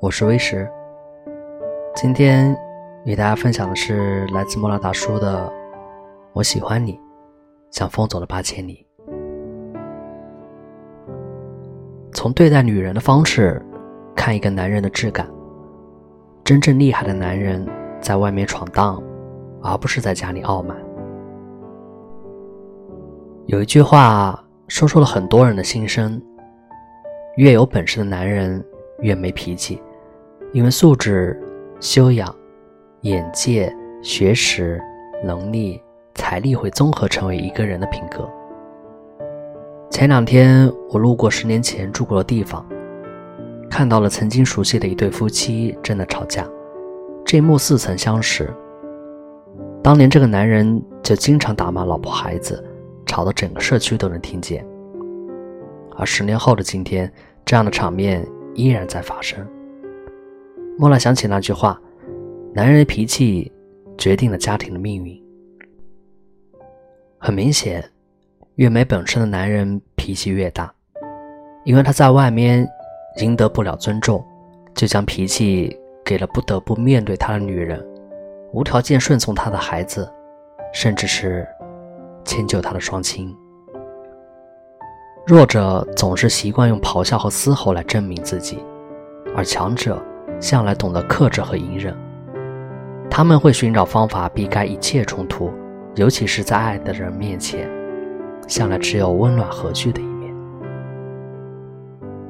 我是微石。今天与大家分享的是来自莫拉大叔的《我喜欢你，像风走了八千里》。从对待女人的方式看一个男人的质感。真正厉害的男人在外面闯荡，而不是在家里傲慢。有一句话说出了很多人的心声：越有本事的男人越没脾气，因为素质、修养、眼界、学识、能力、财力会综合成为一个人的品格。前两天我路过十年前住过的地方。看到了曾经熟悉的一对夫妻正在吵架，这一幕似曾相识。当年这个男人就经常打骂老婆孩子，吵得整个社区都能听见。而十年后的今天，这样的场面依然在发生。莫拉想起那句话：“男人的脾气决定了家庭的命运。”很明显，越没本事的男人脾气越大，因为他在外面。赢得不了尊重，就将脾气给了不得不面对他的女人，无条件顺从他的孩子，甚至是迁就他的双亲。弱者总是习惯用咆哮和嘶吼来证明自己，而强者向来懂得克制和隐忍。他们会寻找方法避开一切冲突，尤其是在爱的人面前，向来只有温暖和煦的一面。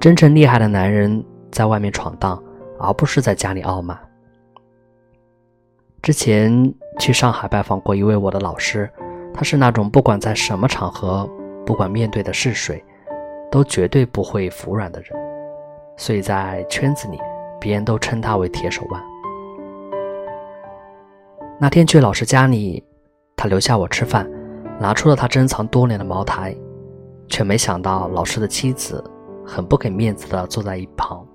真正厉害的男人在外面闯荡，而不是在家里傲慢。之前去上海拜访过一位我的老师，他是那种不管在什么场合，不管面对的是谁，都绝对不会服软的人，所以在圈子里，别人都称他为铁手腕。那天去老师家里，他留下我吃饭，拿出了他珍藏多年的茅台，却没想到老师的妻子。很不给面子的坐在一旁，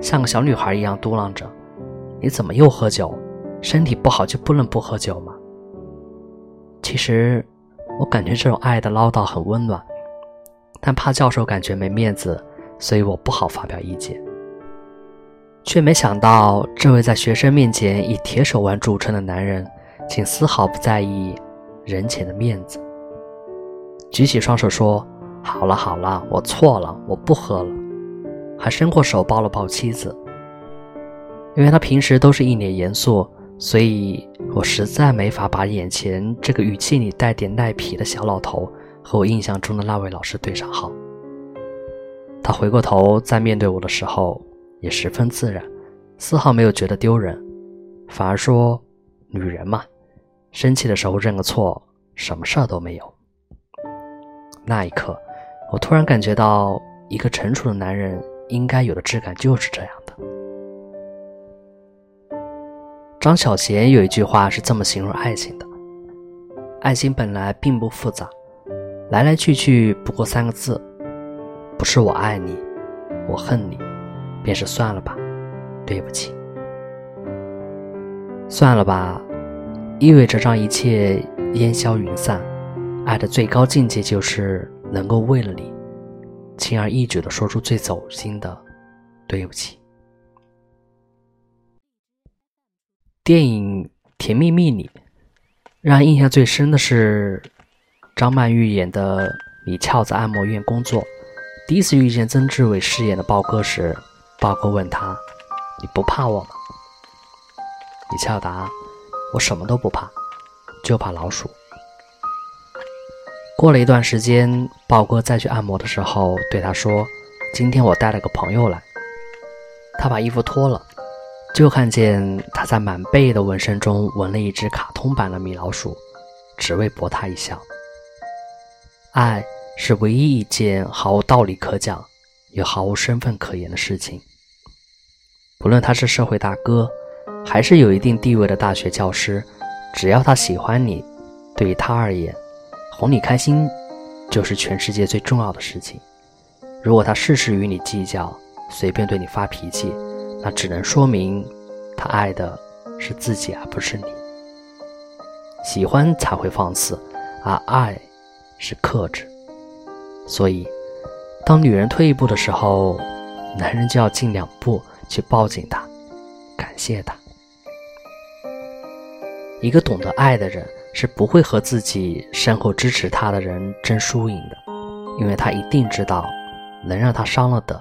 像个小女孩一样嘟囔着：“你怎么又喝酒？身体不好就不能不喝酒吗？”其实，我感觉这种爱的唠叨很温暖，但怕教授感觉没面子，所以我不好发表意见。却没想到，这位在学生面前以铁手腕著称的男人，竟丝毫不在意人前的面子，举起双手说。好了好了，我错了，我不喝了，还伸过手抱了抱妻子。因为他平时都是一脸严肃，所以我实在没法把眼前这个语气里带点赖皮的小老头和我印象中的那位老师对上号。他回过头在面对我的时候也十分自然，丝毫没有觉得丢人，反而说：“女人嘛，生气的时候认个错，什么事儿都没有。”那一刻。我突然感觉到，一个成熟的男人应该有的质感就是这样的。张小娴有一句话是这么形容爱情的：爱情本来并不复杂，来来去去不过三个字，不是我爱你，我恨你，便是算了吧，对不起。算了吧，意味着让一切烟消云散。爱的最高境界就是。能够为了你，轻而易举的说出最走心的“对不起”。电影《甜蜜蜜》里，让人印象最深的是张曼玉演的李翘在按摩院工作，第一次遇见曾志伟饰演的豹哥时，豹哥问他：“你不怕我吗？”李俏答：“我什么都不怕，就怕老鼠。”过了一段时间，豹哥再去按摩的时候，对他说：“今天我带了个朋友来。”他把衣服脱了，就看见他在满背的纹身中纹了一只卡通版的米老鼠，只为博他一笑。爱是唯一一件毫无道理可讲，也毫无身份可言的事情。不论他是社会大哥，还是有一定地位的大学教师，只要他喜欢你，对于他而言。哄你开心，就是全世界最重要的事情。如果他事事与你计较，随便对你发脾气，那只能说明他爱的是自己，而不是你。喜欢才会放肆，而爱是克制。所以，当女人退一步的时候，男人就要进两步，去抱紧他，感谢他。一个懂得爱的人是不会和自己身后支持他的人争输赢的，因为他一定知道，能让他伤了的，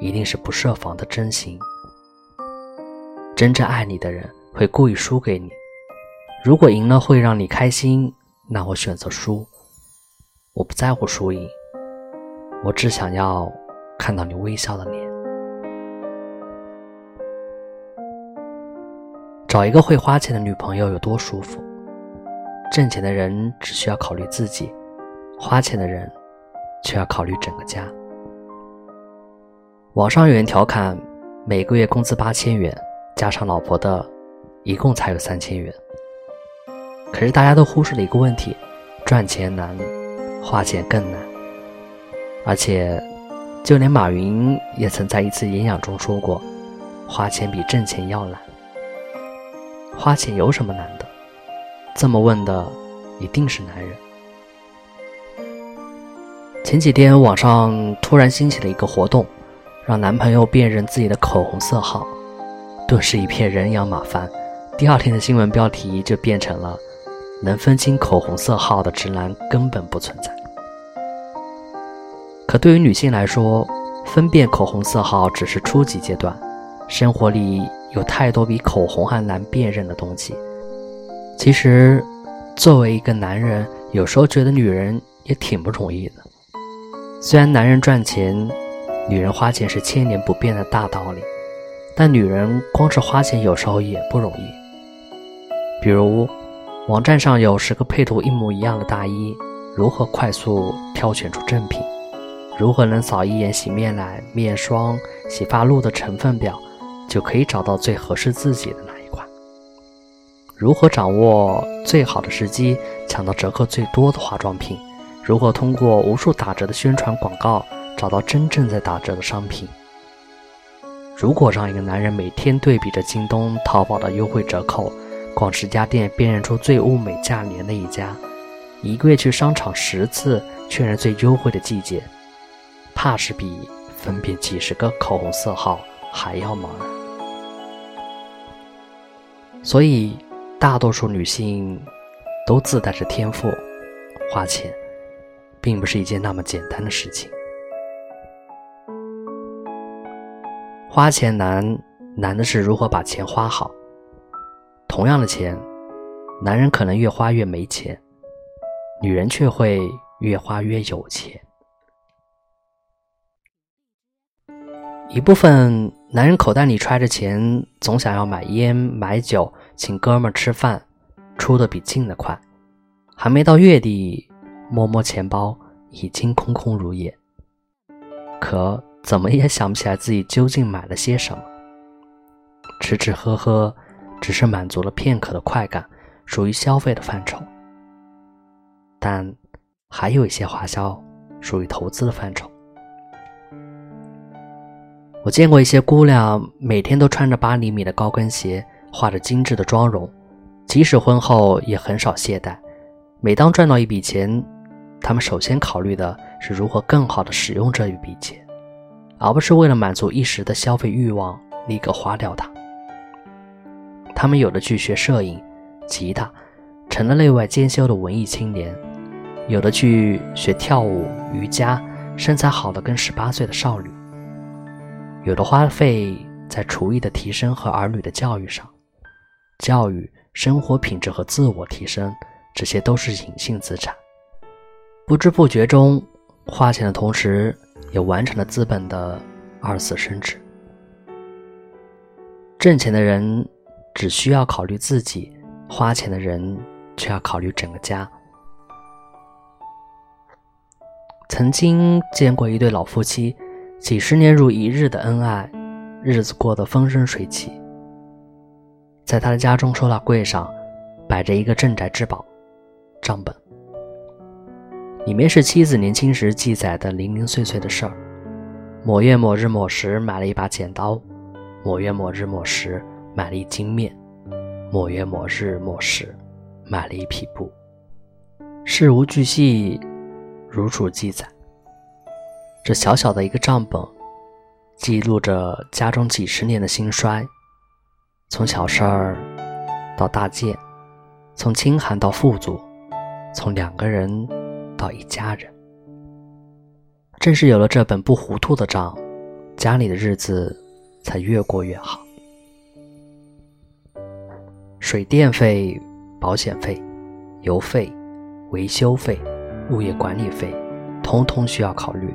一定是不设防的真心。真正爱你的人会故意输给你，如果赢了会让你开心，那我选择输。我不在乎输赢，我只想要看到你微笑的脸。找一个会花钱的女朋友有多舒服？挣钱的人只需要考虑自己，花钱的人却要考虑整个家。网上有人调侃：每个月工资八千元，加上老婆的，一共才有三千元。可是大家都忽视了一个问题：赚钱难，花钱更难。而且，就连马云也曾在一次演讲中说过：花钱比挣钱要难。花钱有什么难的？这么问的一定是男人。前几天网上突然兴起了一个活动，让男朋友辨认自己的口红色号，顿时一片人仰马翻。第二天的新闻标题就变成了“能分清口红色号的直男根本不存在”。可对于女性来说，分辨口红色号只是初级阶段，生活里。有太多比口红还难辨认的东西。其实，作为一个男人，有时候觉得女人也挺不容易的。虽然男人赚钱，女人花钱是千年不变的大道理，但女人光是花钱有时候也不容易。比如，网站上有十个配图一模一样的大衣，如何快速挑选出正品？如何能扫一眼洗面奶、面霜、洗发露的成分表？就可以找到最合适自己的那一款。如何掌握最好的时机抢到折扣最多的化妆品？如何通过无数打折的宣传广告找到真正在打折的商品？如果让一个男人每天对比着京东、淘宝的优惠折扣，逛十家店辨认出最物美价廉的一家，一个月去商场十次确认最优惠的季节，怕是比分辨几十个口红色号还要茫然。所以，大多数女性都自带着天赋，花钱并不是一件那么简单的事情。花钱难，难的是如何把钱花好。同样的钱，男人可能越花越没钱，女人却会越花越有钱。一部分。男人口袋里揣着钱，总想要买烟、买酒，请哥们吃饭，出的比进的快。还没到月底，摸摸钱包，已经空空如也。可怎么也想不起来自己究竟买了些什么。吃吃喝喝，只是满足了片刻的快感，属于消费的范畴。但还有一些花销，属于投资的范畴。我见过一些姑娘，每天都穿着八厘米的高跟鞋，化着精致的妆容，即使婚后也很少懈怠。每当赚到一笔钱，她们首先考虑的是如何更好的使用这一笔钱，而不是为了满足一时的消费欲望立刻花掉它。她们有的去学摄影、吉他，成了内外兼修的文艺青年；有的去学跳舞、瑜伽，身材好的跟十八岁的少女。有的花费在厨艺的提升和儿女的教育上，教育、生活品质和自我提升，这些都是隐性资产。不知不觉中，花钱的同时，也完成了资本的二次升值。挣钱的人只需要考虑自己，花钱的人却要考虑整个家。曾经见过一对老夫妻。几十年如一日的恩爱，日子过得风生水起。在他的家中收纳柜上，摆着一个镇宅之宝——账本，里面是妻子年轻时记载的零零碎碎的事儿：某月某日某时买了一把剪刀，某月某日某时买了一斤面，某月某日某时买了一匹布，事无巨细，如数记载。这小小的一个账本，记录着家中几十年的兴衰，从小事儿到大件，从清寒到富足，从两个人到一家人。正是有了这本不糊涂的账，家里的日子才越过越好。水电费、保险费、油费、维修费、物业管理费，通通需要考虑。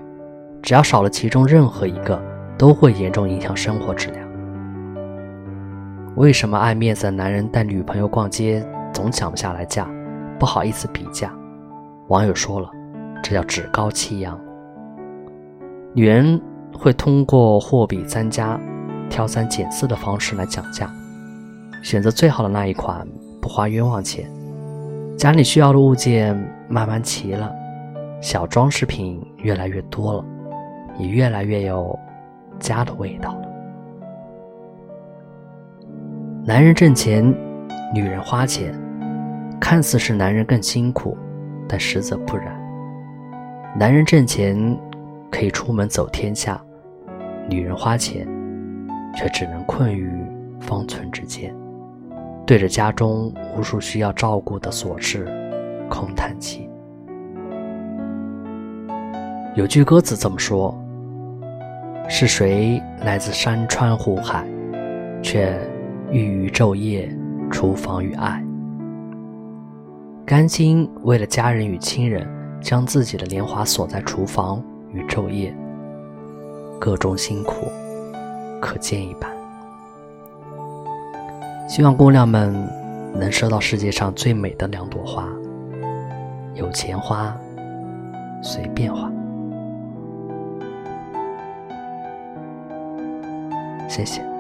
只要少了其中任何一个，都会严重影响生活质量。为什么爱面子的男人带女朋友逛街总讲不下来价，不好意思比价？网友说了，这叫趾高气扬。女人会通过货比三家、挑三拣四的方式来讲价，选择最好的那一款，不花冤枉钱。家里需要的物件慢慢齐了，小装饰品越来越多了，也越来越有家的味道了。男人挣钱，女人花钱，看似是男人更辛苦，但实则不然。男人挣钱。可以出门走天下，女人花钱，却只能困于方寸之间，对着家中无数需要照顾的琐事空叹气。有句歌词这么说：“是谁来自山川湖海，却欲于昼夜厨房与爱？甘心为了家人与亲人，将自己的年华锁在厨房。”与昼夜，各种辛苦，可见一斑。希望姑娘们能收到世界上最美的两朵花，有钱花，随便花。谢谢。